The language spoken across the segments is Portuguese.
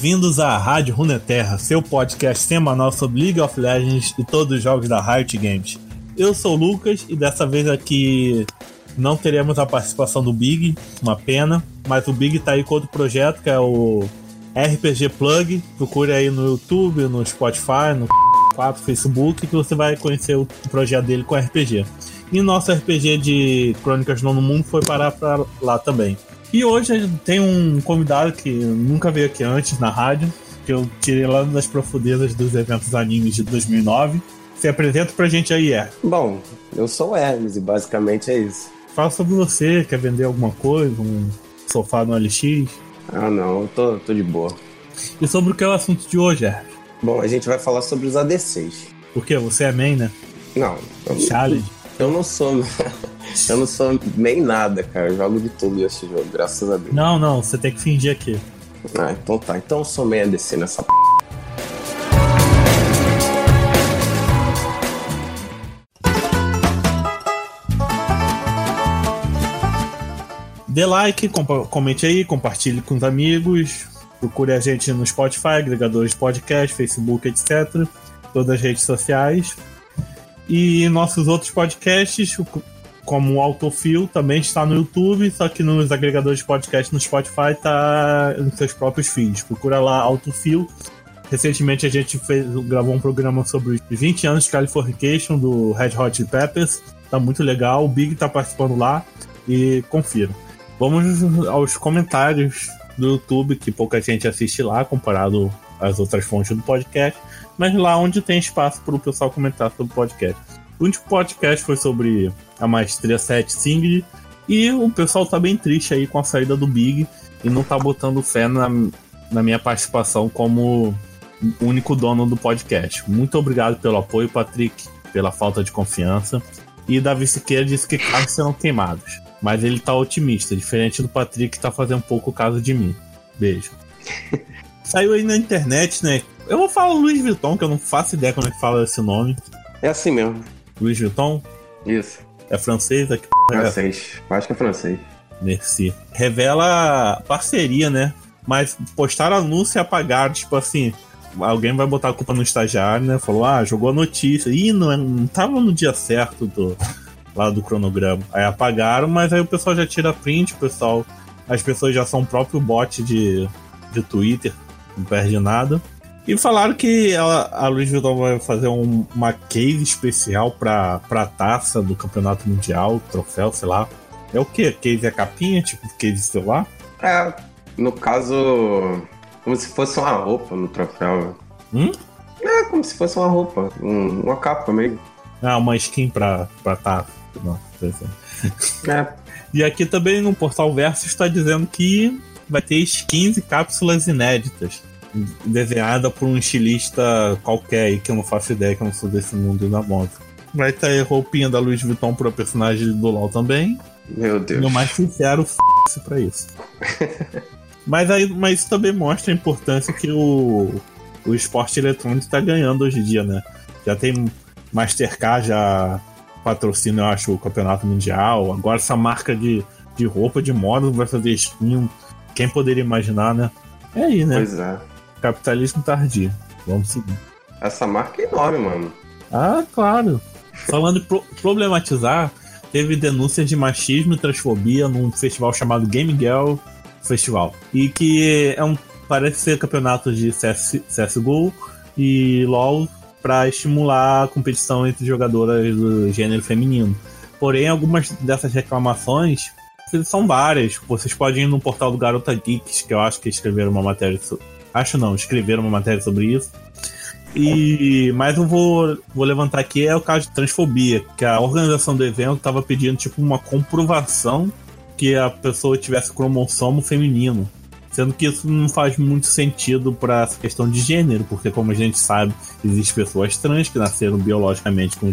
Bem-vindos à Rádio Runeterra, seu podcast semanal sobre League of Legends e todos os jogos da Riot Games. Eu sou o Lucas e dessa vez aqui não teremos a participação do Big, uma pena, mas o Big tá aí com outro projeto que é o RPG Plug. Procure aí no YouTube, no Spotify, no 4, Facebook, que você vai conhecer o projeto dele com RPG. E nosso RPG de Crônicas do Nono Mundo foi parar pra lá também. E hoje tem um convidado que nunca veio aqui antes na rádio, que eu tirei lá das profundezas dos eventos animes de 2009. Se apresenta pra gente aí, é. Bom, eu sou o Hermes e basicamente é isso. Fala sobre você, quer vender alguma coisa, um sofá no LX? Ah não, eu tô, tô de boa. E sobre o que é o assunto de hoje, Hermes? Bom, a gente vai falar sobre os ADCs. Por quê? Você é main, né? Não, eu, Challenge? Eu não sou. Eu não sou nem nada, cara. Eu jogo de tudo esse jogo, graças a Deus. Não, não, você tem que fingir aqui. Ah, então tá. Então eu sou meio ADC nessa p. Dê like, comente aí, compartilhe com os amigos. Procure a gente no Spotify, agregadores de podcast, Facebook, etc. Todas as redes sociais. E nossos outros podcasts, como o Autofil, também está no YouTube, só que nos agregadores de podcast no Spotify está nos seus próprios feeds. Procura lá Autofil. Recentemente a gente fez, gravou um programa sobre os 20 anos de Californication do Red Hot Peppers. Tá muito legal, o Big tá participando lá e confira. Vamos aos comentários do YouTube, que pouca gente assiste lá comparado às outras fontes do podcast, mas lá onde tem espaço para o pessoal comentar sobre o podcast. O último podcast foi sobre a Maestria 7 Singed e o pessoal tá bem triste aí com a saída do Big e não tá botando fé na, na minha participação como único dono do podcast. Muito obrigado pelo apoio, Patrick, pela falta de confiança. E Davi Siqueira disse que carros serão queimados. Mas ele tá otimista, diferente do Patrick que tá fazendo pouco caso de mim. Beijo. Saiu aí na internet, né? Eu vou falar Luiz Vuitton, que eu não faço ideia como é que fala esse nome. É assim mesmo. Luiz Vuitton? Isso. É francês? É que p... é? Francês. Acho que é francês. Merci. Revela parceria, né? Mas postaram anúncio e apagaram, tipo assim. Alguém vai botar a culpa no estagiário, né? Falou, ah, jogou a notícia. Ih, não, é- não tava no dia certo do, lá do cronograma. Aí apagaram, mas aí o pessoal já tira print, o pessoal. As pessoas já são o próprio bot de, de Twitter, não perde nada. E falaram que ela, a Luiz Vuitton vai fazer um- uma case especial pra, pra taça do Campeonato Mundial, troféu, sei lá. É o que? Case é capinha, tipo case celular? É, no caso, como se fosse uma roupa no troféu. Hum? É, como se fosse uma roupa, um- uma capa meio. Ah, uma skin pra, pra taça. Não. É, E aqui também no Portal Verso está dizendo que vai ter skins e cápsulas inéditas. Desenhada por um estilista qualquer aí, que eu não faço ideia, que eu não sou desse mundo da moda. Vai ter roupinha da Louis Vuitton pro personagem do LoL também. meu Deus. No mais sincero, f pra isso. mas, aí, mas isso também mostra a importância que o, o esporte eletrônico está ganhando hoje em dia, né? Já tem Mastercard, já patrocina, eu acho, o Campeonato Mundial. Agora essa marca de, de roupa, de moda, vai fazer skin. Quem poderia imaginar, né? É aí, né? Pois é. Capitalismo tardio. Vamos seguir. Essa marca é enorme, mano. Ah, claro. Falando de pro- problematizar, teve denúncias de machismo e transfobia num festival chamado Game Girl Festival. E que é um, parece ser campeonato de CS, CSGO e LoL para estimular a competição entre jogadoras do gênero feminino. Porém, algumas dessas reclamações são várias. Vocês podem ir no portal do Garota Geeks, que eu acho que escreveram uma matéria. Acho não, escreveram uma matéria sobre isso. E mas eu vou, vou levantar aqui é o caso de transfobia, que a organização do evento estava pedindo tipo uma comprovação que a pessoa tivesse cromossomo feminino. Sendo que isso não faz muito sentido para essa questão de gênero, porque como a gente sabe, existem pessoas trans que nasceram biologicamente com,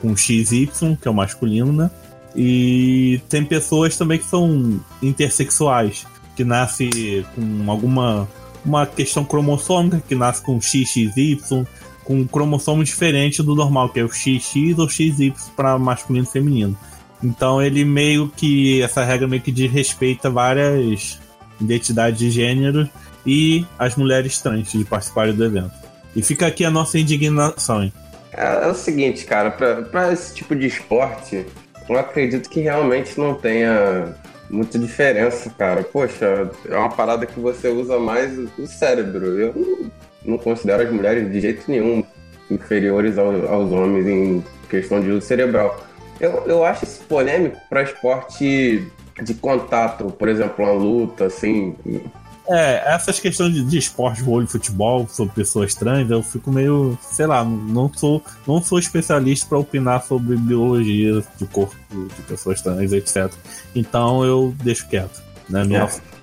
com XY, que é o masculino, né? E tem pessoas também que são intersexuais, que nascem com alguma uma questão cromossômica, que nasce com XXY, com um cromossomo diferente do normal, que é o XX ou XY para masculino e feminino. Então ele meio que. Essa regra meio que desrespeita várias identidades de gênero e as mulheres trans de participarem do evento. E fica aqui a nossa indignação, hein? É, é o seguinte, cara, para esse tipo de esporte, eu acredito que realmente não tenha muita diferença, cara. Poxa, é uma parada que você usa mais o cérebro. Eu não, considero as mulheres de jeito nenhum inferiores ao, aos homens em questão de uso cerebral. Eu, eu acho isso polêmico para esporte de contato, por exemplo, uma luta, assim. É, essas questões de, de esporte, vôlei, futebol, sobre pessoas trans, eu fico meio, sei lá, não sou, não sou especialista para opinar sobre biologia de corpo de pessoas trans, etc. Então eu deixo quieto, né? É.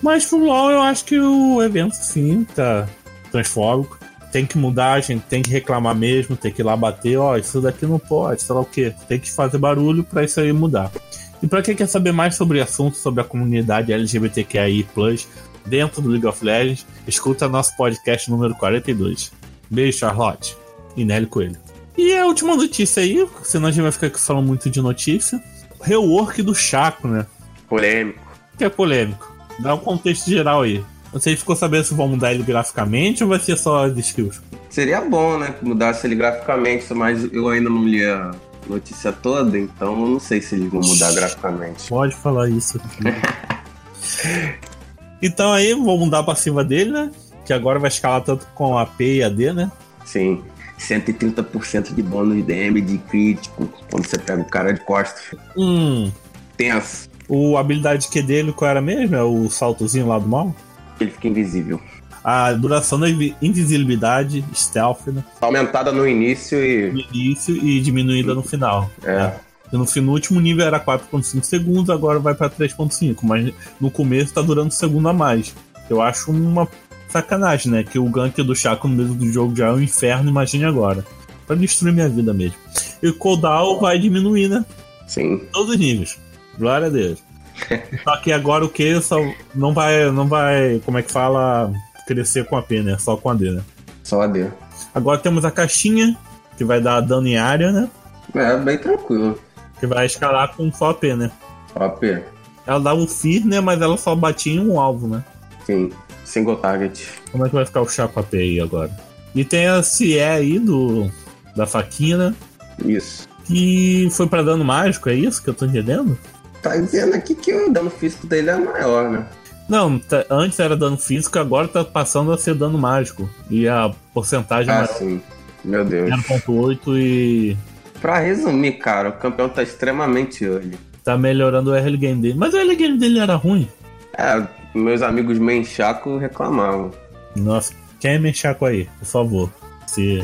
Mas futebol eu acho que o evento sim tá transfóbico. Tem que mudar, a gente tem que reclamar mesmo, tem que ir lá bater, ó, isso daqui não pode, sei lá o que. Tem que fazer barulho para isso aí mudar. E para quem quer saber mais sobre assuntos sobre a comunidade LGBTQI+, dentro do League of Legends, escuta nosso podcast número 42. Beijo, Charlotte e Nelly Coelho. E a última notícia aí, senão a gente vai ficar aqui falando muito de notícia. Rework do Chaco, né? Polêmico. Que é polêmico. Dá um contexto geral aí. Você ficou sabendo se vão mudar ele graficamente ou vai ser só as skills? Seria bom, né? Que mudasse ele graficamente, mas eu ainda não li a notícia toda, então não sei se eles vão mudar graficamente. Pode falar isso aqui. Então aí vou mudar pra cima dele, né? Que agora vai escalar tanto com AP e AD, né? Sim. 130% de bônus DM de crítico quando você pega o cara de costas. Hum. Tenso. O habilidade Q dele, qual era mesmo? É o saltozinho lá do mal? Ele fica invisível. A duração da invisibilidade, stealth, né? Aumentada no início e. No início e diminuída no final. É. Né? No, no último nível era 4.5 segundos, agora vai para 3.5, mas no começo tá durando um segundo a mais. Eu acho uma sacanagem, né? Que o gank do Chaco no meio do jogo já é um inferno, imagine agora. Pra destruir minha vida mesmo. E o cooldown vai diminuir, né? Sim. Todos os níveis. Glória a Deus. só que agora o que só não vai, não vai, como é que fala, crescer com a P, né? Só com a D, né? Só a D. Agora temos a caixinha, que vai dar dano em área, né? É, bem tranquilo. Que vai escalar com só AP, né? Só AP. Ela dava o Fear, né? Mas ela só batia em um alvo, né? Sim, single target. Como é que vai ficar o Chaco AP aí agora? E tem a CE aí do, da faquinha, né? Isso. Que foi pra dano mágico, é isso que eu tô entendendo? Tá dizendo aqui que o dano físico dele é maior, né? Não, tá, antes era dano físico, agora tá passando a ser dano mágico. E a porcentagem ah, maior. sim. Meu Deus. 0.8 e Pra resumir, cara, o campeão tá extremamente early. Tá melhorando o early game dele. Mas o early game dele era ruim. É, meus amigos Menchaco reclamavam. Nossa, quem é Menchaco aí, por favor? Se...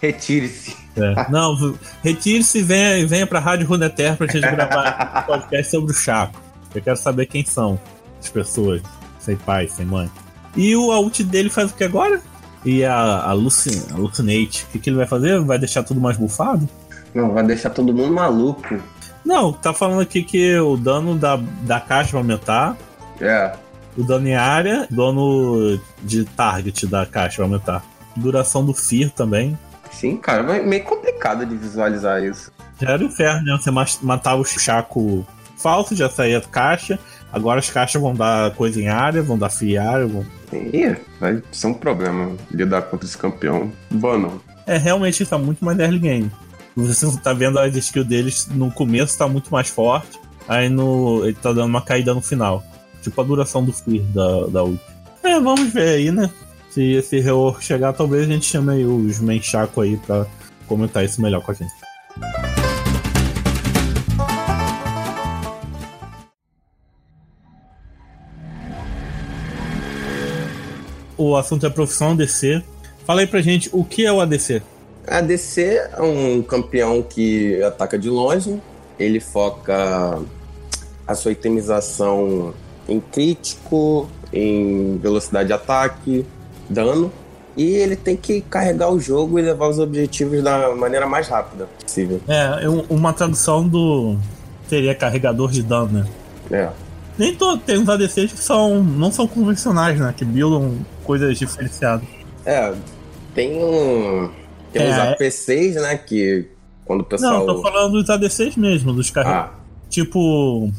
Retire-se. É. Não, retire-se e venha, venha pra Rádio Runeterra pra gente gravar um podcast sobre o Chaco. Eu quero saber quem são as pessoas. Sem pai, sem mãe. E o ult dele faz o que agora? E a, a, Lucin, a Lucinate, o que, que ele vai fazer? Vai deixar tudo mais bufado? Não, vai deixar todo mundo maluco. Não, tá falando aqui que o dano da, da caixa vai aumentar. É. O dano em área, dano de target da caixa vai aumentar. Duração do Fear também. Sim, cara, é meio complicado de visualizar isso. Já era o inferno, né? Você matava o Chaco falso, já saía da caixa. Agora as caixas vão dar coisa em área, vão dar free área. Vão... Ih, vai ser um problema lidar contra esse campeão. Bom, não. É, realmente está muito mais early game. Você tá vendo as skills deles no começo tá muito mais forte, aí no ele tá dando uma caída no final. Tipo a duração do Fear da, da ult. É, vamos ver aí, né? Se esse rework chegar, talvez a gente chame os Menchaco aí pra comentar isso melhor com a gente. O assunto é profissão ADC. Fala aí pra gente o que é o ADC. A DC é um campeão que ataca de longe, ele foca a sua itemização em crítico, em velocidade de ataque, dano, e ele tem que carregar o jogo e levar os objetivos da maneira mais rápida possível. É, uma tradução do. seria carregador de dano, né? É. Nem todo, tem uns ADCs que são, não são convencionais, né? Que buildam coisas diferenciadas. É, tem um tem é, os APCs, né? Que quando o pessoal. Não, tô falando dos ADCs mesmo, dos carros. Ah. Tipo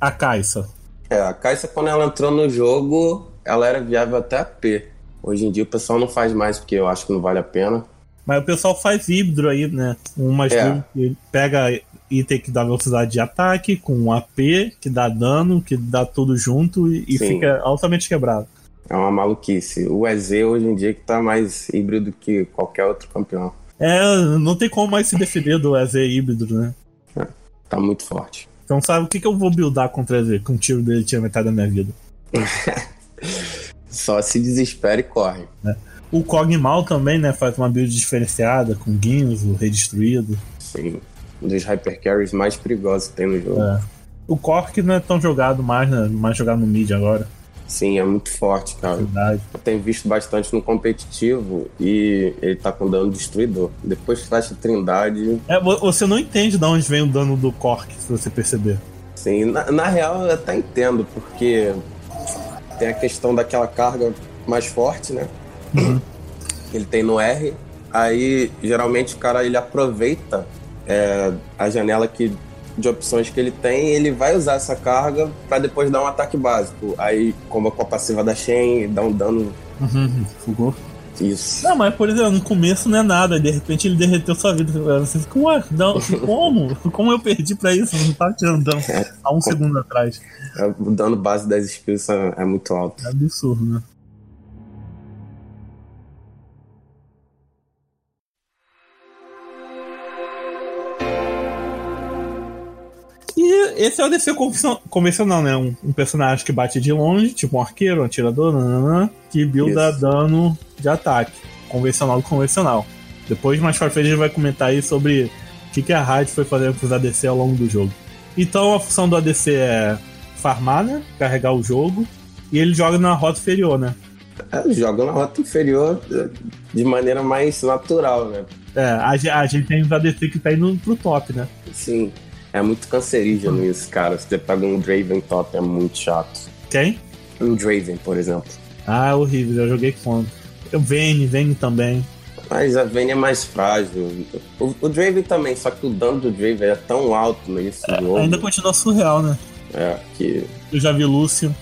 a Caixa. É, a Caixa, quando ela entrou no jogo, ela era viável até a P. Hoje em dia o pessoal não faz mais porque eu acho que não vale a pena. Mas o pessoal faz híbrido aí, né? Umas É. que pega item que dá velocidade de ataque, com um AP, que dá dano, que dá tudo junto e, e fica altamente quebrado. É uma maluquice. O EZ hoje em dia que tá mais híbrido que qualquer outro campeão. É, não tem como mais se defender do EZ híbrido, né? Tá muito forte. Então sabe o que, que eu vou buildar contra o EZ? Com um tiro dele tira metade da minha vida. Só se desespera e corre. O Cogmal também, né? Faz uma build diferenciada, com Guinness, o Redestruído. Sim. Um dos hypercarries mais perigosos que tem no jogo. É. O Cork não é tão jogado mais, né? Mais jogado no mid agora. Sim, é muito forte, cara. Verdade. Eu tenho visto bastante no competitivo e ele tá com dano destruidor. Depois a Trindade, É, vo- você não entende de onde vem o dano do Cork, se você perceber. sim, na, na real eu até entendo, porque tem a questão daquela carga mais forte, né? Ele tem no R. Aí geralmente o cara ele aproveita é, a janela que, de opções que ele tem ele vai usar essa carga pra depois dar um ataque básico. Aí, como com a passiva da Shen, dá um dano. Uhum, fugou. Isso. Não, mas por exemplo, no começo não é nada, de repente ele derreteu sua vida. Você fica, ué, não, como? Como eu perdi pra isso? Não tá tirando dano há um segundo atrás. É, O dano base das skills é, é muito alto. É absurdo, né? Esse é o DC convencio- convencional, né? Um, um personagem que bate de longe, tipo um arqueiro, um atirador, nananã, que builda Isso. dano de ataque. Convencional do convencional. Depois, mais pra frente, a gente vai comentar aí sobre o que, que a Riot foi fazendo com os ADC ao longo do jogo. Então, a função do ADC é farmar, né? Carregar o jogo. E ele joga na rota inferior, né? É, joga na rota inferior de maneira mais natural, né? É, a, a gente tem os ADC que tá indo pro top, né? Sim, é muito cancerígeno isso, cara. Se você pega um Draven top, é muito chato. Quem? Um Draven, por exemplo. Ah, horrível, eu joguei contra. Eu Vayne, Vayne também. Mas a Vayne é mais frágil. O, o Draven também, só que o dano do Draven é tão alto nesse jogo. Ainda continua surreal, né? É, que Eu já vi Lúcio,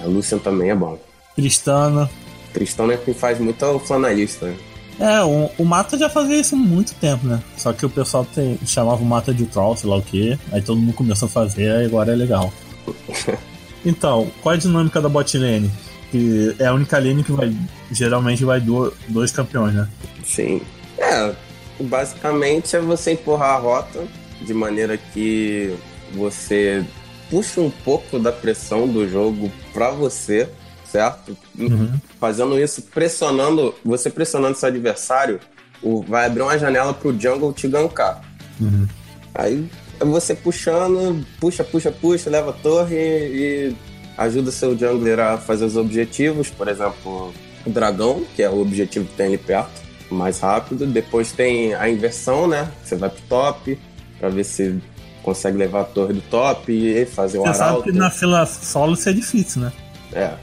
a Lucian também é bom. Tristana. Tristão é quem faz muito é o flanalista. né? É, o, o Mata já fazia isso há muito tempo, né? Só que o pessoal tem- chamava o Mata de troll, sei lá o quê. Aí todo mundo começou a fazer, aí agora é legal. Então, qual é a dinâmica da bot lane? Que é a única lane que vai. Geralmente vai do- dois campeões, né? Sim. É, basicamente é você empurrar a rota de maneira que você puxa um pouco da pressão do jogo pra você, certo? Uhum. Fazendo isso, pressionando, você pressionando seu adversário, vai abrir uma janela pro jungle te gankar. Uhum. Aí você puxando, puxa, puxa, puxa, leva a torre e ajuda seu jungler a fazer os objetivos, por exemplo, o dragão, que é o objetivo que tem ali perto, mais rápido. Depois tem a inversão, né? Você vai pro top pra ver se consegue levar a torre do top e fazer o Você sabe que na fila solo isso é difícil, né? É,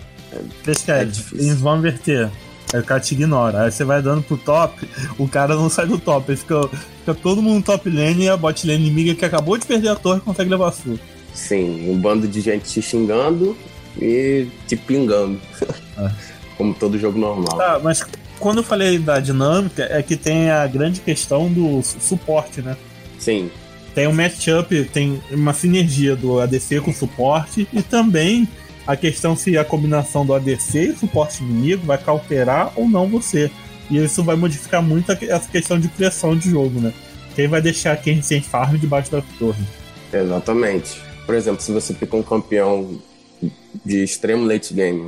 Eles querem, É eles vão inverter. Aí o cara te ignora. Aí você vai dando pro top, o cara não sai do top. Aí fica, fica todo mundo top lane e a bot lane inimiga que acabou de perder a torre consegue levar a sua. sim, um bando de gente te xingando e te pingando. É. Como todo jogo normal. Tá, mas quando eu falei da dinâmica, é que tem a grande questão do su- suporte, né? Sim, Tem um matchup, tem uma sinergia do ADC com suporte e também a questão se a combinação do ADC e suporte inimigo vai cauterar ou não você. E isso vai modificar muito essa questão de pressão de jogo, né? Quem vai deixar quem sem farm debaixo da torre. Exatamente. Por exemplo, se você pica um campeão de extremo late game,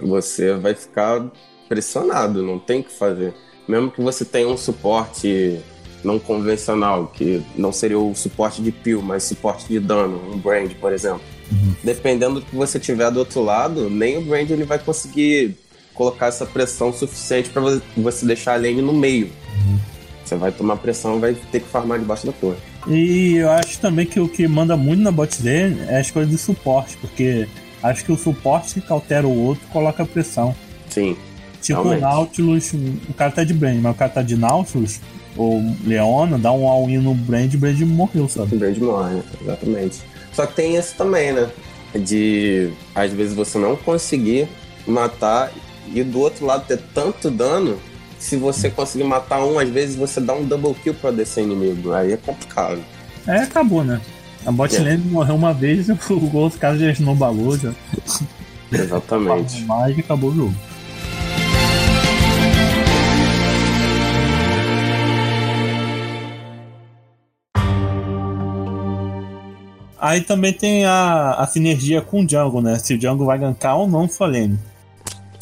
você vai ficar pressionado, não tem o que fazer. Mesmo que você tenha um suporte não convencional, que não seria o suporte de peel, mas suporte de dano, um brand, por exemplo. Dependendo do que você tiver do outro lado, nem o brand ele vai conseguir colocar essa pressão suficiente para você deixar a lane no meio. Você vai tomar pressão e vai ter que farmar debaixo da torre. E eu acho também que o que manda muito na bot lane é as coisas de suporte, porque acho que o suporte que cautera o outro coloca pressão. Sim, Tipo o Realmente. Nautilus, o cara tá de Brand, mas o cara tá de Nautilus, ou Leona, dá um all-in no Brand, o Brand morreu, sabe? O Brand morre, né? exatamente. Só que tem isso também, né? De às vezes você não conseguir matar e do outro lado ter tanto dano. Se você conseguir matar um, às vezes você dá um double kill pra descer inimigo. Aí é complicado. É, acabou, né? A bot É. lane morreu uma vez e o outro cara já snowballou, já. Exatamente. Mais e acabou o jogo. Aí também tem a, a sinergia com o jungle, né? Se o jungle vai gankar ou não sua lane.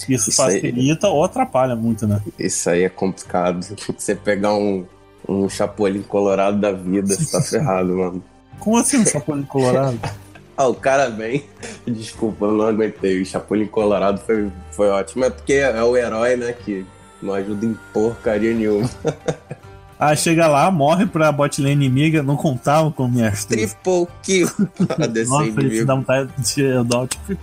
Isso, Isso aí. facilita ou atrapalha muito, né? Isso aí é complicado. Você pegar um, um chapolim colorado da vida, você tá ferrado, mano. Como assim um chapolin colorado? Ah, o cara vem. Desculpa, eu não aguentei. O Chapolin Colorado foi, foi ótimo. É porque é o herói, né? Que não ajuda em porcaria nenhuma. Ah, chega lá, morre pra bot lane inimiga, não contava com minhas três. Triple kill Nossa, isso dá vontade de dar o tipo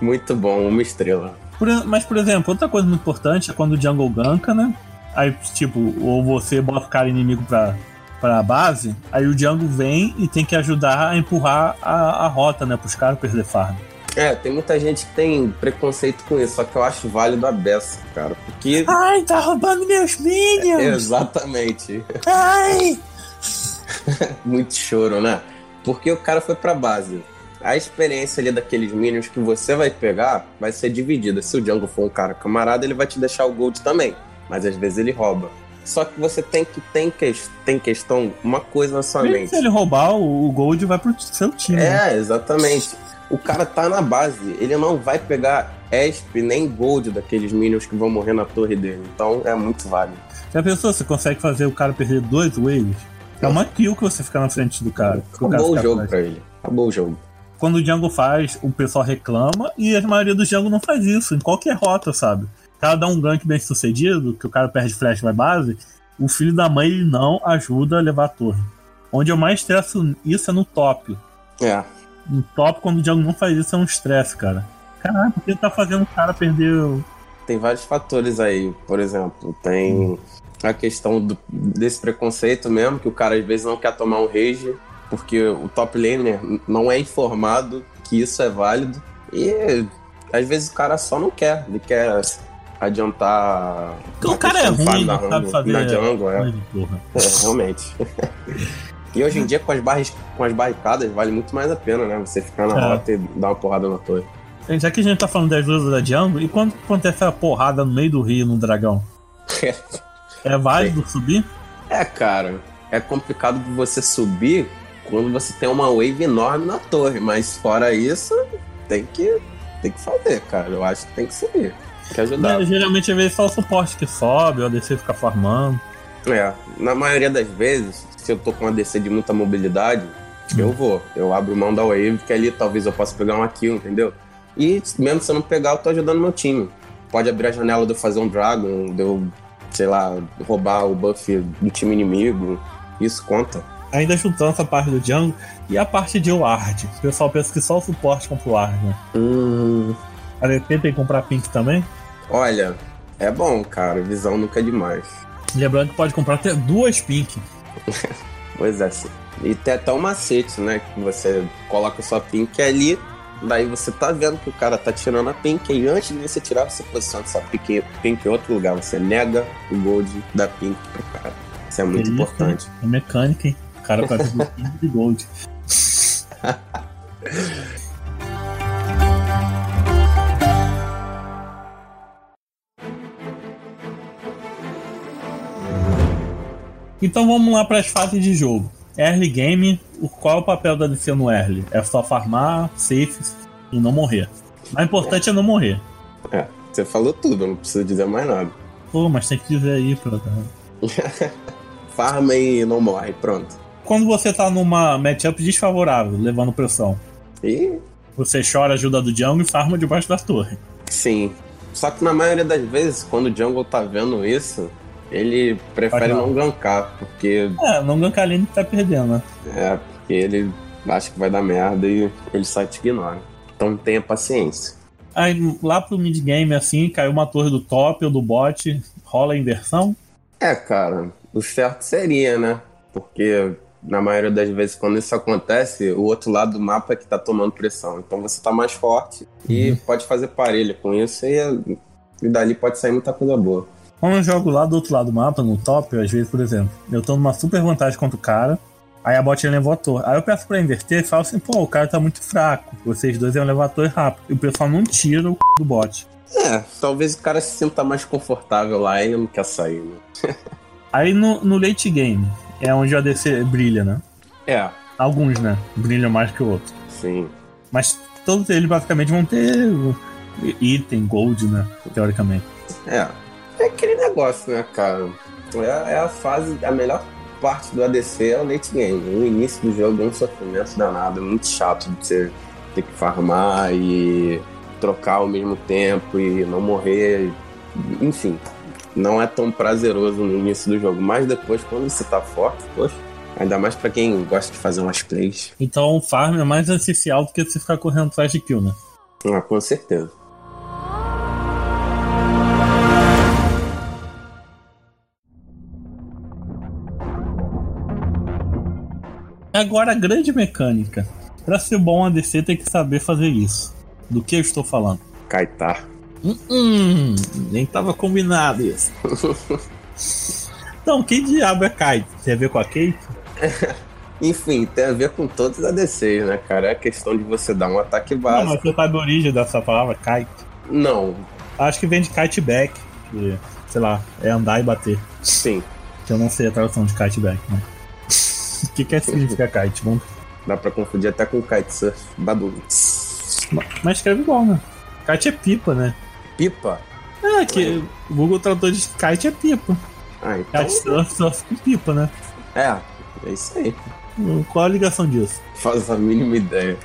Muito bom, uma estrela. Por- mas, por exemplo, outra coisa muito importante é quando o jungle ganka, né? Aí, tipo, ou você bota o cara inimigo pra, pra base, aí o jungle vem e tem que ajudar a empurrar a, a rota, né? Pros caras perder farm. É, tem muita gente que tem preconceito com isso, só que eu acho válido a beça, cara. Porque. Ai, tá roubando meus minions! Exatamente. Ai! Muito choro, né? Porque o cara foi pra base. A experiência ali daqueles minions que você vai pegar vai ser dividida. Se o Jungle for um cara camarada, ele vai te deixar o gold também. Mas às vezes ele rouba. Só que você tem que tem, que, tem questão, uma coisa na sua Mesmo mente. se ele roubar, o, o gold vai pro seu time. né? É, exatamente. O cara tá na base, ele não vai pegar ESP nem gold daqueles minions que vão morrer na torre dele. Então é muito válido. Já pensou, você consegue fazer o cara perder dois waves? É uma kill que você ficar na frente do cara. que o cara Acabou o fica jogo atrás. pra ele. Acabou o jogo. quando o Django faz, o pessoal reclama e a maioria dos Django não faz isso, em qualquer rota, sabe? O cara dá um gank bem sucedido, que o cara perde flash e vai base, o filho da mãe ele não ajuda a levar a torre. Onde eu mais estresso isso é no top. É. No top, quando o Django não faz isso, é um estresse, cara. Caralho, por que tá fazendo o cara perder o. Tem vários fatores aí. Por exemplo, tem a questão do- desse preconceito mesmo, que o cara às vezes não quer tomar um rage, porque o top laner não é informado que isso é válido. E às vezes o cara só não quer. Ele quer adiantar. Porque o a cara é ruim, não sabe jungle- fazer. Na jungle, é. Porra. É, realmente. e hoje em dia, com as, barras, com as barricadas, vale muito mais a pena, né? Você ficar na É. rota e dar uma porrada na torre. Gente, Já que a gente tá falando das luzes da Django, e quando acontece a porrada no meio do rio no dragão? É válido subir? É, cara, é complicado você subir quando você tem uma wave enorme na torre, mas fora isso, tem que, tem que fazer, cara. Eu acho que tem que subir. Tem que ajudar. Geralmente, às vezes, só o suporte que sobe, o ADC fica farmando. É, na maioria das vezes, se eu tô com uma DC de muita mobilidade, eu vou. Eu abro mão da wave, que ali talvez eu possa pegar uma kill, entendeu? E mesmo se eu não pegar, eu tô ajudando meu time. Pode abrir a janela de eu fazer um Dragon, de eu, sei lá, roubar o buff do time inimigo. Isso conta. Ainda juntando essa parte do Django e a parte de Ward. O pessoal pensa que só o suporte compra o Ward, né? Hum, A DP tem que comprar Pink também. olha, é bom, cara. Visão nunca é demais. Lembrando que pode comprar até duas Pink. Pois é, sim. E tem até um macete, né? Que você coloca sua pink ali, daí você tá vendo que o cara tá tirando a pink, e antes de você tirar, você posiciona sua pink, pink em outro lugar. Você nega o gold da pink pro cara. Isso é muito isso, importante. É mecânica, hein? O cara faz duas Pink de Gold. Então vamos lá para as fases de jogo. Early game, o- qual é o papel da DC no early? É só farmar, safe e não morrer. O importante é não morrer. É, você falou tudo, não preciso dizer mais nada. Pô, mas tem que dizer aí, pra... Farma e não morre, pronto. Quando você tá numa matchup desfavorável, levando pressão, E você chora a ajuda do jungle e farma debaixo da torre. sim. Só que na maioria das vezes, quando o jungle tá vendo isso, ele prefere mal. não gankar, porque É, não gankar ali tá perdendo, né? É, porque ele acha que vai dar merda e ele só te ignora. Então tenha paciência. Aí lá pro mid game, assim, caiu uma torre do top ou do bot, rola a inversão. É, cara, o certo seria, né? Porque na maioria das vezes, quando isso acontece, o outro lado do mapa é que tá tomando pressão. Então você tá mais forte e Uhum. pode fazer parelha com isso e, e dali pode sair muita coisa boa. Quando eu jogo lá do outro lado do mapa, no top, às vezes, por exemplo, eu tô numa super vantagem contra o cara, aí a bot leva a torre. Aí eu peço pra inverter e falo assim, pô, o cara tá muito fraco, vocês dois iam levar a torre rápido. E o pessoal não tira o c... do bot. É, talvez o cara se sinta mais confortável lá e não quer sair, né? Aí no, no late game, é onde o ADC brilha, né? É, Alguns, né? Brilham mais que o outro. sim. Mas todos eles basicamente vão ter item, gold, né? Teoricamente. É. É aquele negócio, né, cara? É, é a fase, a melhor parte do ADC é o late game. O início do jogo é um sofrimento danado, é muito chato de você ter que farmar e trocar ao mesmo tempo e não morrer. Enfim, não é tão prazeroso no início do jogo, mas depois, quando você tá forte, poxa, ainda mais pra quem gosta de fazer umas plays. Então o farm é mais essencial do que você ficar correndo atrás de kill, né? Ah, com certeza. Agora a grande mecânica. Pra ser bom ADC tem que saber fazer isso. Do que eu estou falando? Kaitar. Hum, hum, nem tava combinado isso. então, que diabo é Kite? Tem a ver com a Kate? Enfim, tem a ver com todos os ADCs, né, cara? É questão de você dar um ataque Não, básico. mas você sabe a origem dessa palavra, Kite? Não, Acho que vem de kite back, que, sei lá, é andar e bater. sim. Que eu não sei a tradução de kite back, né? O que, que é significa kite? Vamos... Dá pra confundir até com kitesurf. Badum. Mas escreve igual, né? Kite é pipa, né? Pipa? É, que o Google Tradutor de kite é pipa. Ah, então. Kite surf, com pipa, né? É, é isso aí. Qual a ligação disso? Faz a mínima ideia.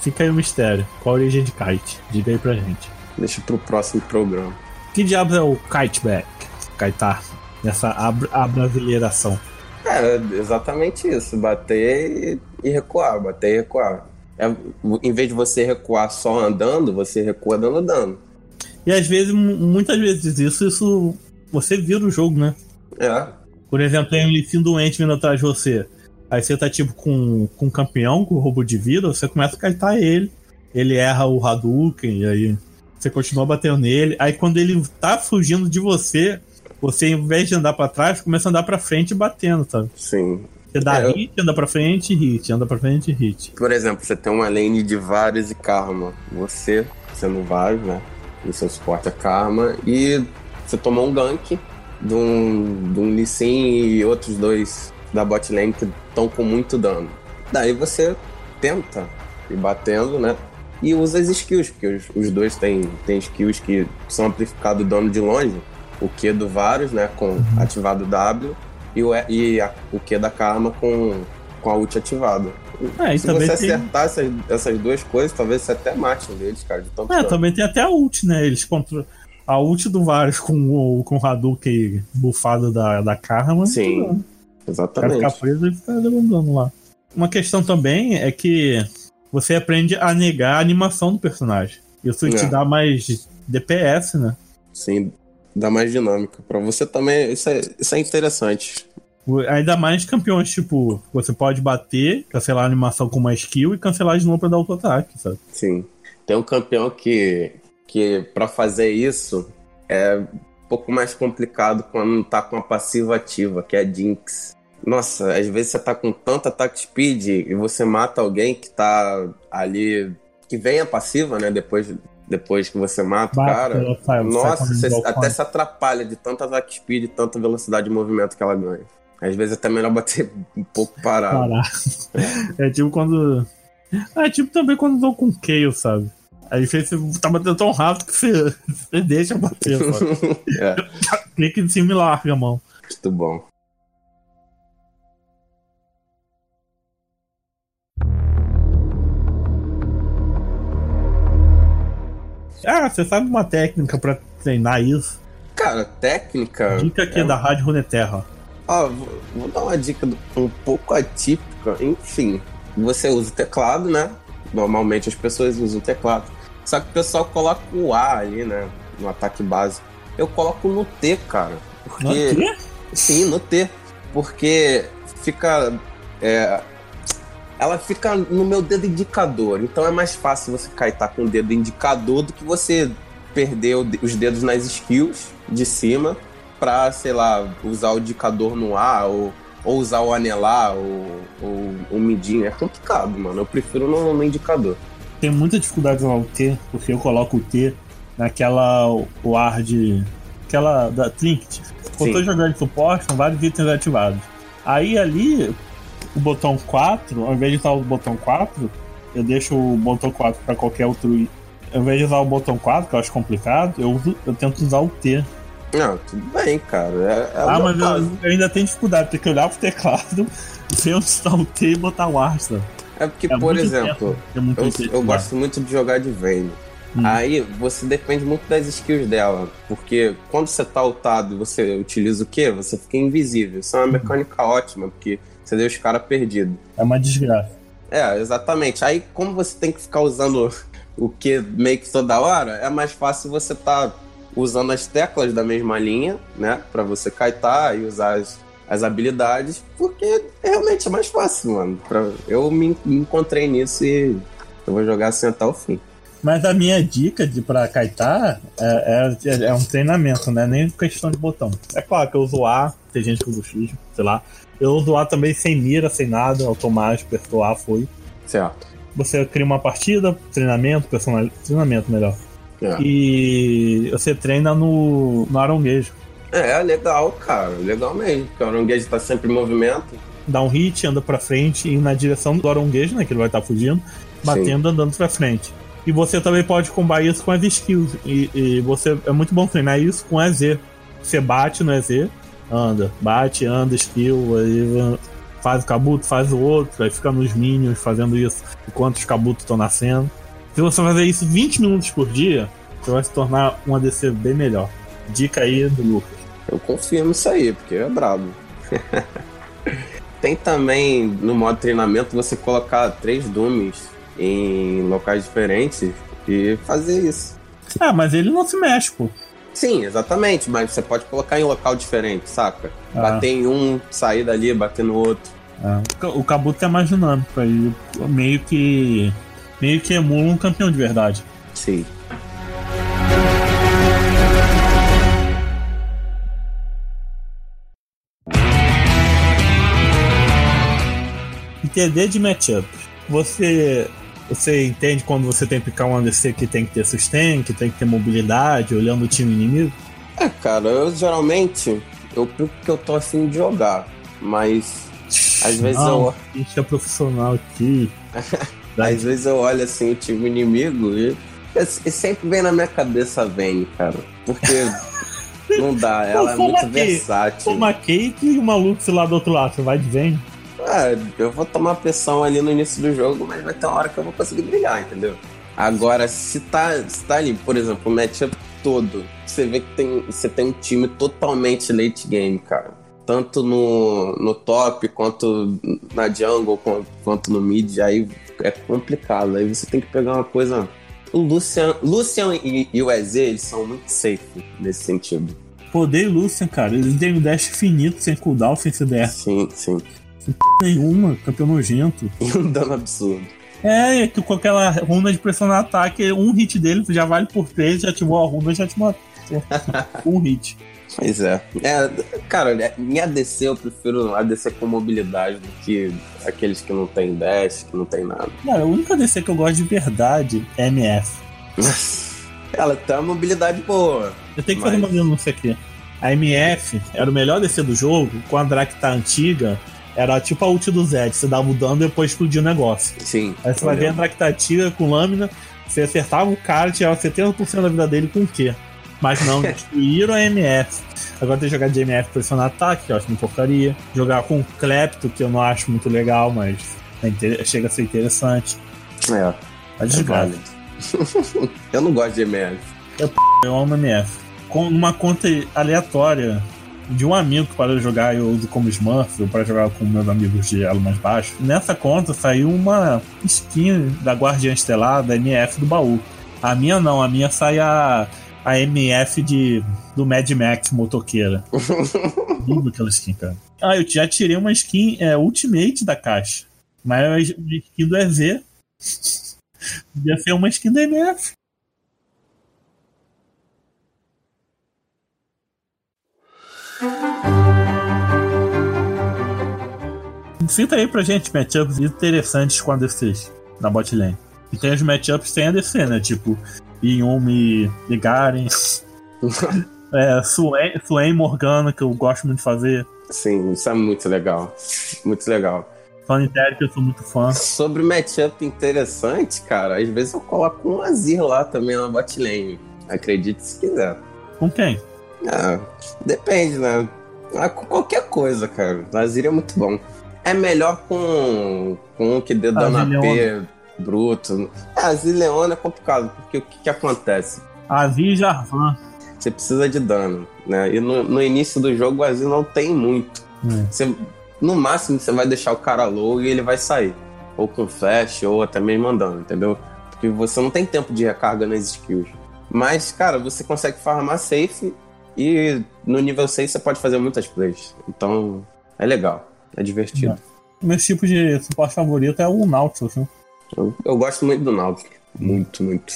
Fica aí o mistério. Qual a origem de kite? Diga aí pra gente. Deixa pro próximo programa. Que diabos é o kiteback? Kaitar. Nessa abrasileiração. É, exatamente isso. Bater e, e recuar, bater e recuar. É, em vez de você recuar só andando, você recua dando dano. E às vezes, mu- muitas vezes isso, isso você vira o jogo, né? É, Por exemplo, tem um Licin doente vindo atrás de você. Aí você tá tipo com, com um campeão, com roubo de vida, você começa a kaitar ele. Ele erra o Hadouken, e aí você continua batendo nele. Aí quando ele tá fugindo de você, você, em vez de andar pra trás, começa a andar pra frente batendo, sabe? sim. Você dá É, hit, anda pra frente, hit, anda pra frente, hit. Por exemplo, você tem uma lane de vários e Karma. Você, sendo vários, né? E seu suporte é Karma. E você tomou um gank de um, de um Lee Sin e outros dois da bot lane que estão com muito dano. Daí você tenta ir batendo, né? E usa as skills, porque os, os dois têm, têm skills que são amplificados dano de longe. O Q do Varus, né? Com ativado W. E o, E- a- o Q da Karma com, com a ult ativada. É, Se você tem- acertar essas, essas duas coisas, talvez você até mate um deles, cara, de tanto É, também tem até a ult, né? Eles contra... A ult do Varus com o, com o Hadouken bufado da, da Karma. Sim, O cara Exatamente. ficar preso e ficar levantando lá. Uma questão também é que você aprende a negar a animação do personagem. Isso te É. dá mais DPS, né? Sim, dá mais dinâmica. Pra você também, isso é, isso é interessante. Ainda mais campeões, tipo, você pode bater, cancelar a animação com uma skill e cancelar de novo pra dar auto-ataque, sabe? Sim. Tem um campeão que, que para fazer isso, é um pouco mais complicado quando tá com a passiva ativa, que é a Jinx. Nossa, às vezes você tá com tanto ataque speed e você mata alguém que tá ali. que vem a passiva, né? Depois, depois que você mata o Bate, cara. sai- sai Nossa, você até se atrapalha de tanto ataque speed e tanta velocidade de movimento que ela ganha. Às vezes é até melhor bater um pouco parado. parar. É tipo quando. É tipo também quando dou com Kayle, sabe? Aí você tá batendo tão rápido que você, você deixa bater, sabe? é, Clica em cima e larga a mão. muito bom. Ah, você sabe uma técnica pra treinar isso? Cara, técnica. Dica aqui é da Rádio Runeterra. Ó, vou, vou dar uma dica um pouco atípica. Enfim, você usa o teclado, né? Normalmente as pessoas usam o teclado. Só que o pessoal coloca o A ali, né? No ataque básico. Eu coloco no T, cara. Porque. Não, quê? Sim, no T. Porque fica é, ela fica no meu dedo indicador. Então é mais fácil você kaitar com o dedo indicador do que você perder os dedos nas skills de cima pra, sei lá, usar o indicador no A ou, ou usar o anelar ou, ou o midinho. É complicado, mano. Eu prefiro no, no indicador. Tenho muita dificuldade usar o T, porque eu coloco o T naquela o ar de. aquela da Trinket. Quando eu tô jogando de suporte, são vários itens ativados. Aí ali, o botão 4, ao invés de usar o botão 4, eu deixo o botão 4 para qualquer outro. Ao invés de usar o botão 4, que eu acho complicado, eu, uso, eu tento usar o T. Não, tudo bem, cara. É, é ah, mas eu, eu, ainda tenho dificuldade, tem que olhar pro teclado, ver onde está o T e botar o Astra. É porque, é por exemplo, é eu, eu gosto muito de jogar de Vayne. Hum. Aí você depende muito das skills dela. Porque quando você tá ultado e você utiliza o quê? Você fica invisível. Isso é uma uhum. mecânica ótima, porque você deixa os caras perdidos. É uma desgraça. É, exatamente. Aí, como você tem que ficar usando o que meio que toda hora, é mais fácil você tá usando as teclas da mesma linha, né? Pra você kaitar e usar as, as habilidades, porque realmente é mais fácil, mano. Pra, eu me, me encontrei nisso e eu vou jogar assim até o fim. Mas a minha dica de pra kaitar é, é, é, um treinamento, né? Nem questão de botão. É claro que eu uso A, tem gente que usa X, sei lá. Eu uso A também sem mira, sem nada, automático, apertou A, foi. Certo. Você cria uma partida, treinamento, personal... treinamento melhor. É. E você treina no, no aronguejo. É, legal, cara. Legal mesmo. Porque o aronguejo tá sempre em movimento. Dá um hit, anda pra frente e na direção do aronguejo, né? Que ele vai estar tá fugindo, batendo, Sim. andando pra frente. E você também pode combar isso com as skills. E, e, você é muito bom treinar isso com EZ. Você bate no EZ, anda, bate, anda, skill, aí faz o cabuto, faz o outro, aí fica nos minions fazendo isso enquanto os cabutos estão nascendo. Se você fazer isso 20 minutos por dia, você vai se tornar um ADC bem melhor. Dica aí do Lucas. Eu confirmo isso aí, porque é brabo. Tem também no modo treinamento você colocar três Dooms em locais diferentes e fazer isso. Ah, mas ele não se mexe, pô. Sim, exatamente, mas você pode colocar em local diferente, saca? Ah. Bater em um, sair dali, bater no outro. Ah. O Kabuto é mais dinâmico aí, meio que. meio que emula um campeão de verdade. Sim. Entender de matchup. Você você entende quando você tem que picar um ADC que tem que ter sustain, que tem que ter mobilidade, olhando o time inimigo? É, cara, eu geralmente eu pico que eu tô afim de jogar, mas às vezes Não, eu. A gente é profissional aqui. às vezes eu olho assim o time inimigo e, e sempre vem na minha cabeça vem, cara. Porque não dá, ela é muito versátil. Uma Kate e uma Lux lá do outro lado, você vai de vem? É, eu vou tomar pressão ali no início do jogo, mas vai ter uma hora que eu vou conseguir brilhar, entendeu? Agora, se tá, se tá ali, por exemplo, o matchup todo, você vê que tem, você tem um time totalmente late game, cara. Tanto no, no top, quanto na jungle, quanto no mid, aí é complicado. Aí você tem que pegar uma coisa. O Lucian, Lucian e, e o EZ, eles são muito safe nesse sentido. Poder Lucian, cara, eles têm um dash finito, sem cooldown, sem CDR. Sim, sim sem nenhuma, campeão nojento. Um dano absurdo. É, que com aquela runa de pressionar ataque, um hit dele já vale por três, já ativou a runa já te matou. um hit. Pois é. é. Cara, em ADC eu prefiro ADC com mobilidade do que aqueles que não tem dash, que não tem nada. Cara, o único ADC que eu gosto de verdade é MF. Ela tem uma mobilidade boa. Eu tenho que mas... fazer uma denúncia aqui. A MF era o melhor DC do jogo com a Draktar antiga era tipo a ult do Zed, você dava o dano e depois explodia o negócio. Sim. Aí você vai ver a Tractativa com lâmina, você acertava o cara, tirava 70% da vida dele com o Q. Mas não, destruíram a MF. Agora tem que jogar de MF pressionar ataque, que eu acho uma porcaria. Jogar com Clepto, que eu não acho muito legal, mas é chega a ser interessante. É. Desgraça. É eu não gosto de MF. Eu, eu amo MF. Com uma conta aleatória de um amigo que parou de jogar eu uso como Smurf para jogar com meus amigos de elo mais baixo. Nessa conta saiu uma skin da Guardiã Estelar da MF do baú. A minha não, a minha sai a, a MF de, do Mad Max motoqueira. Lindo aquela skin, cara. Ah, eu já tirei uma skin é, Ultimate da caixa. Mas uma skin do EZ. Podia ser uma skin do MF. Cita aí pra gente matchups interessantes com a DC na bot lane. E tem os matchups sem a DC, né? Tipo, Yumi e Garen. é, Swain Morgana, que eu gosto muito de fazer. Sim, isso é muito legal. Muito legal. Solitaire, que eu sou muito fã. Sobre matchup interessante, cara, às vezes eu coloco um Azir lá também na bot lane. Acredite se quiser. Com quem? Ah, depende, né? Ah, com qualquer coisa, cara. Azir é muito bom. É melhor com, com um que dê dano AP bruto. É, Azir Leona é complicado, porque o que, que acontece? Azir Jarvan. Você precisa de dano, né? E no, no início do jogo o Azir não tem muito. Hum. Você no máximo você vai deixar o cara low e ele vai sair. Ou com flash, ou até mesmo andando, entendeu? Porque você não tem tempo de recarga nas skills. Mas, cara, você consegue farmar safe e no nível 6 você pode fazer muitas plays. Então, é legal. É divertido. É. Meu tipo de suporte favorito é o Nautilus, né? Eu, eu gosto muito do Nautilus. Muito, muito.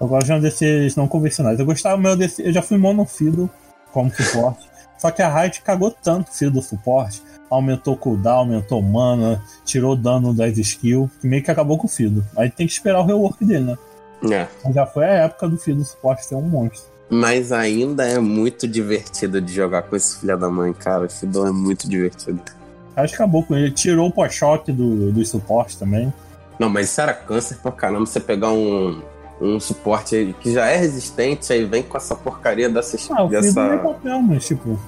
Eu gosto de um desses não convencionais. Eu gostava meu desse. Eu já fui monofido como suporte. Só que a Riot cagou tanto o do suporte aumentou cooldown, aumentou mana, tirou dano das skills, que meio que acabou com o Fido. Aí tem que esperar o rework dele, né? É. Já foi a época do Fido suporte ser um monstro. Mas ainda é muito divertido de jogar com esse filho da mãe, cara. O Fido é muito divertido. Acho que acabou com ele. Tirou o pós-choque do, do suporte também. Não, mas isso era câncer pra caramba. Você pegar um, um suporte que já é resistente, aí vem com essa porcaria dessa. Ah, o dessa... Não é papel, mas tipo.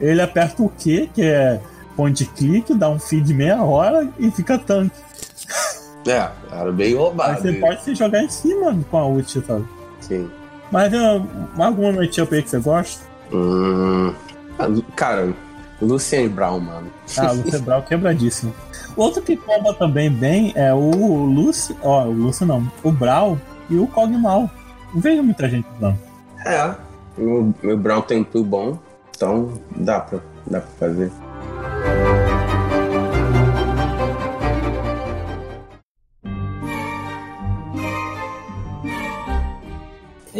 Ele aperta o Q, que é point click, dá um feed meia hora e fica tanque. É, era bem roubado. Aí você pode se jogar em cima com a ult, sabe? Sim. Mas uh, alguma matchup aí que você gosta? Hum, cara, Lucian Brown, mano. Ah, Lucian Brown quebradíssimo. Outro que comba também bem é o Lucy, ó, o Lucy não, o Brown e o Cogmal. Não vejo muita gente usando. É, o meu Brown tem um bom, então dá pra, dá pra fazer.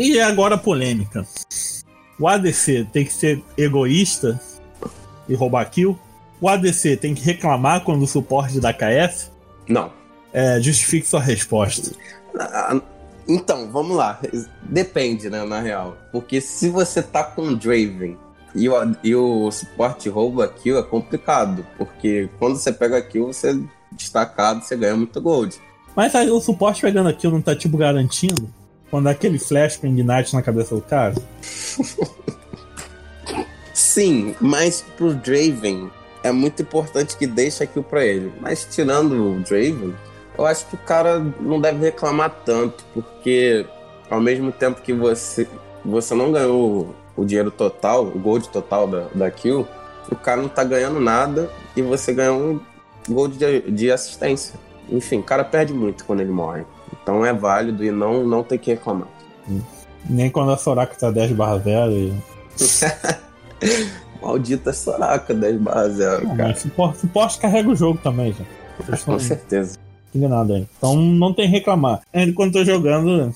E agora a polêmica. O ADC tem que ser egoísta e roubar kill? O ADC tem que reclamar quando o suporte da KS? Não. É, justifique sua resposta. Ah, então, vamos lá. Depende, né, na real. Porque se você tá com Draven e o, e o suporte rouba kill é complicado, porque quando você pega kill, você destacado, você ganha muito gold. Mas aí, o suporte pegando kill não tá tipo garantindo? Quando aquele flash com Ignite na cabeça do cara? Sim, mas pro Draven é muito importante que deixe aquilo pra ele. Mas tirando o Draven, eu acho que o cara não deve reclamar tanto, porque ao mesmo tempo que você, você não ganhou o dinheiro total, o gold total da, da kill, o cara não tá ganhando nada e você ganha um gold de, de assistência. Enfim, o cara perde muito quando ele morre. Então é válido e não, não tem que reclamar. Nem quando a Soraka tá 10 barra 0 e... Maldita Soraka 10 barra 0, não, cara. Suporte, suporte carrega o jogo também, já. Com certeza. Enganado aí. Então não tem que reclamar. Quando tô jogando,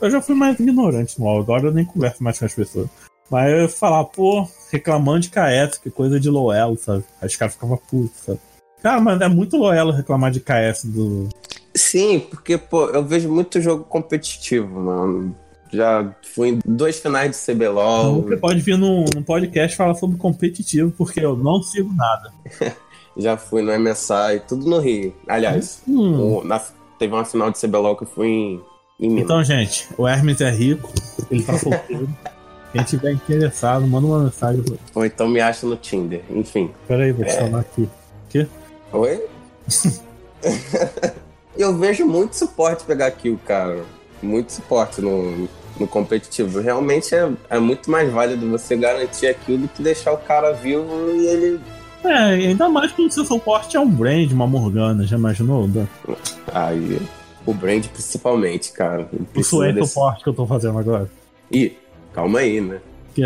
eu já fui mais ignorante no agora eu nem converso mais com as pessoas. Mas eu ia falar, pô, reclamando de KS, que coisa de Loelo, sabe? Aí os caras ficavam putos, sabe? Cara, mas é muito Loelo reclamar de KS do. Sim, porque, pô, eu vejo muito jogo competitivo, mano. Já fui em dois finais de CBLOL. Você pode vir num, num podcast falar sobre competitivo, porque eu não sigo nada. Já fui no MSI, tudo no Rio. Aliás, hum. na, teve uma final de CBLOL que eu fui em então, gente, o Hermes é rico, ele tá solteiro. Quem tiver interessado, manda uma mensagem. Ou então me acha no Tinder, enfim. Peraí, vou te é... chamar aqui. Quê? Oi? eu vejo muito suporte pegar kill, cara. Muito suporte no, no competitivo. Realmente é, é muito mais válido você garantir aquilo do que deixar o cara vivo e ele. É, ainda mais que o seu suporte é um brand, uma Morgana, já imaginou? Aí. O brand principalmente, cara. Isso é desse... o forte que eu tô fazendo agora. Ih, calma aí, né? Que?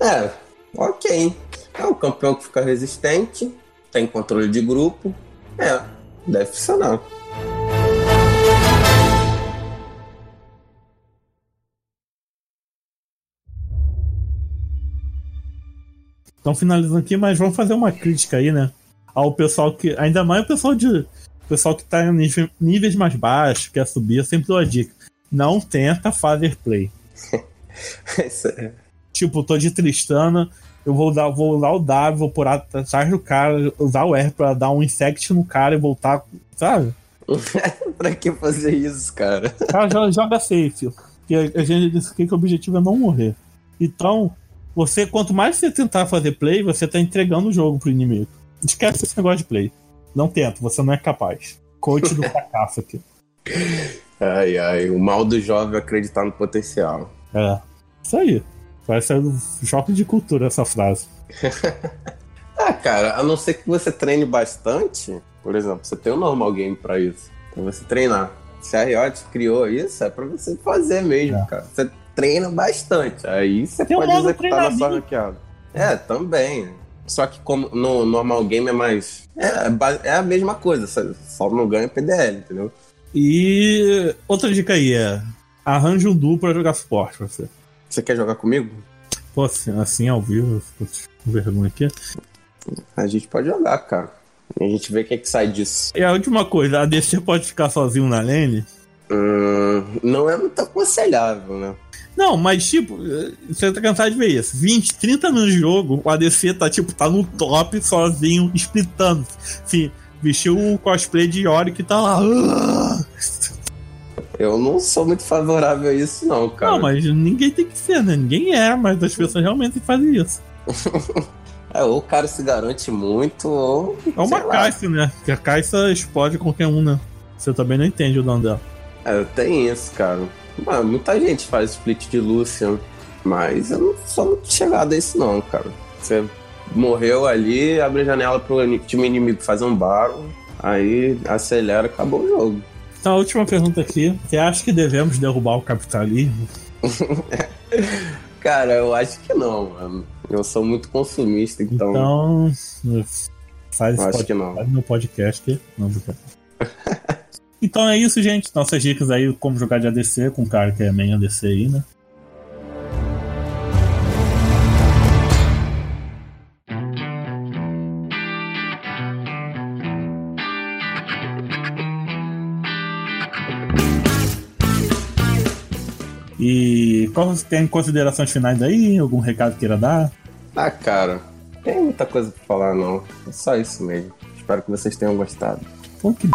É, Ok. É um campeão que fica resistente, tem controle de grupo. É, deve funcionar. Estão finalizando aqui, mas vamos fazer uma crítica aí, né? Ao pessoal que. Ainda mais o pessoal de. Pessoal que tá em níveis mais baixos, quer subir, eu sempre dou a dica. Não tenta fazer play. é. Tipo, tô de Tristana, eu vou dar, vou usar o W, vou por atrás do cara, usar o R pra dar um insect no cara e voltar, sabe? pra que fazer isso, cara? Cara, joga, joga safe. Porque a gente disse que o objetivo é não morrer. Então, você, quanto mais você tentar fazer play, você tá entregando o jogo pro inimigo. Esquece esse negócio de play. Não tenta, você não é capaz. Coach do fracasso aqui. Ai, ai, o mal do jovem é acreditar no potencial. É. Isso aí. Vai ser um choque de cultura essa frase. ah, cara, a não ser que você treine bastante, por exemplo, você tem um normal game para isso. Pra você treinar. Se a Riot criou isso, é pra você fazer mesmo, é. cara. Você treina bastante. Aí você tem pode um executar na sua ranqueada. É, também. Só que como no normal game é mais. É, é a mesma coisa, só não ganha PDL, entendeu? E outra dica aí é arranje um duo pra jogar suporte você. Você quer jogar comigo? Pô, assim, assim ao vivo, com vergonha aqui. A gente pode jogar, cara. A gente vê o que, é que sai disso. E a última coisa, a DC pode ficar sozinho na lane? Hum, não é muito aconselhável, né? Não, mas tipo, você tá cansado de ver isso. 20, 30 minutos de jogo, o ADC tá tipo, tá no top sozinho, splitando. Sim, vestiu o cosplay de Yori que tá lá. Eu não sou muito favorável a isso, não, cara. Não, mas ninguém tem que ser, né? Ninguém é, mas as pessoas realmente fazem isso. é, ou o cara se garante muito, ou. É uma Caixa, né? Que a Caixa explode qualquer um, né? Você também não entende o nome dela. É, tem isso, cara. Mano, muita gente faz split de Lucian, mas eu não sou muito chegado a isso, não, cara. Você morreu ali, abre a janela pro time inimigo fazer um baro, aí acelera, acabou o jogo. Então, a última pergunta aqui. Você acha que devemos derrubar o capitalismo? Cara, eu acho que não, mano. Eu sou muito consumista, então. Então. Faz eu acho que não. Faz meu podcast. Não, então é isso, gente. Nossas dicas aí, como jogar de ADC com o cara que é main ADC aí, né? E qual tem considerações finais aí? Algum recado queira dar? Ah, cara, tem muita coisa pra falar, não. É só isso mesmo. Espero que vocês tenham gostado. Pô, que b...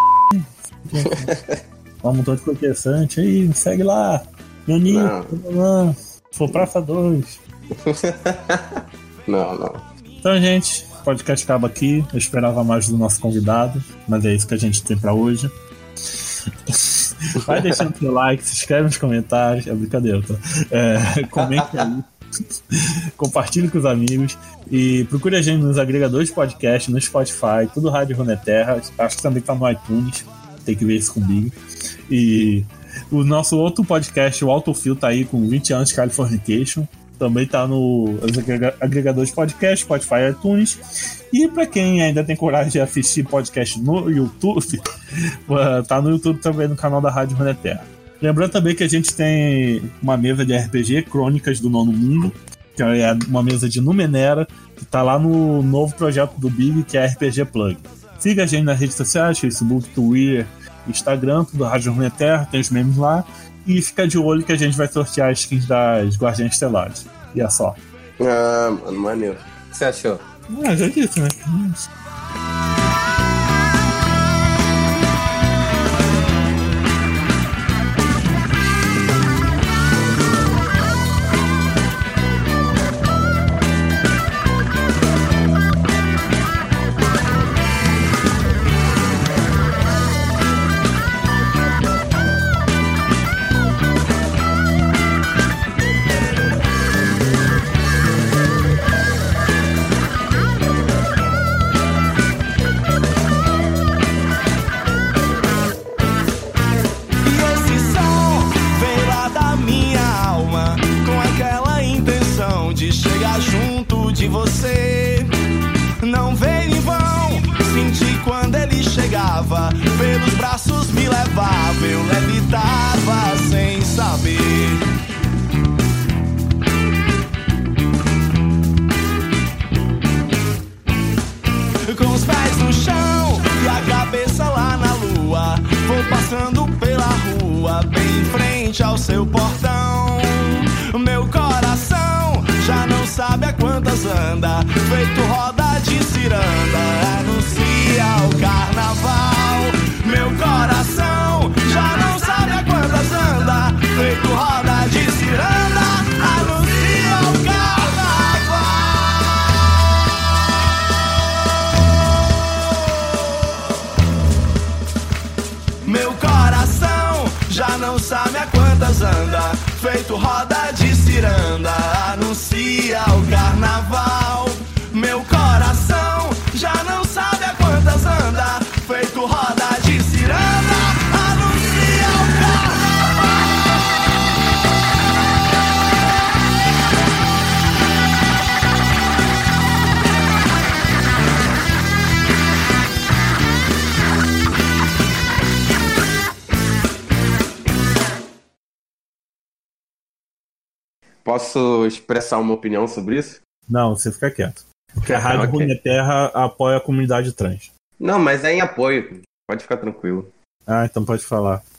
um montão de interessante aí, me segue lá. Meu for praça 2. não, não. Então, gente, o podcast acaba aqui. Eu esperava mais do nosso convidado, mas é isso que a gente tem pra hoje. Vai deixando seu like, se inscreve nos comentários. É brincadeira, tá? É, comente aí. compartilhe com os amigos e procure a gente nos agregadores de podcast, no Spotify, tudo Rádio Runeterra. Acho que também tá no iTunes, tem que ver isso comigo. E o nosso outro podcast, o Autofil, tá aí com 20 anos de Californication. Também tá no agregador de podcast, Spotify iTunes. E para quem ainda tem coragem de assistir podcast no YouTube, tá no YouTube também no canal da Rádio Runeterra. Lembrando também que a gente tem uma mesa de RPG, Crônicas do Nono Mundo, que é uma mesa de Numenera, que tá lá no novo projeto do Big, que é RPG Plug. Siga a gente nas redes sociais, Facebook, Twitter, Instagram, tudo Rádio Runeterra, tem os memes lá. E fica de olho que a gente vai sortear as skins das Guardiães Estelares. E é só. Ah, mano, maneiro. O que você achou? Ah, já disse, né? Seu portão. Meu coração já não sabe a quantas anda, feito roda de ciranda, anuncia o carnaval. A quantas anda, feito roda de ciranda, anuncia o carnaval. Posso expressar uma opinião sobre isso? Não, você fica quieto. Porque a Rádio Ok. Runeterra apoia a comunidade trans. Não, mas é em apoio. Pode ficar tranquilo. Ah, então pode falar.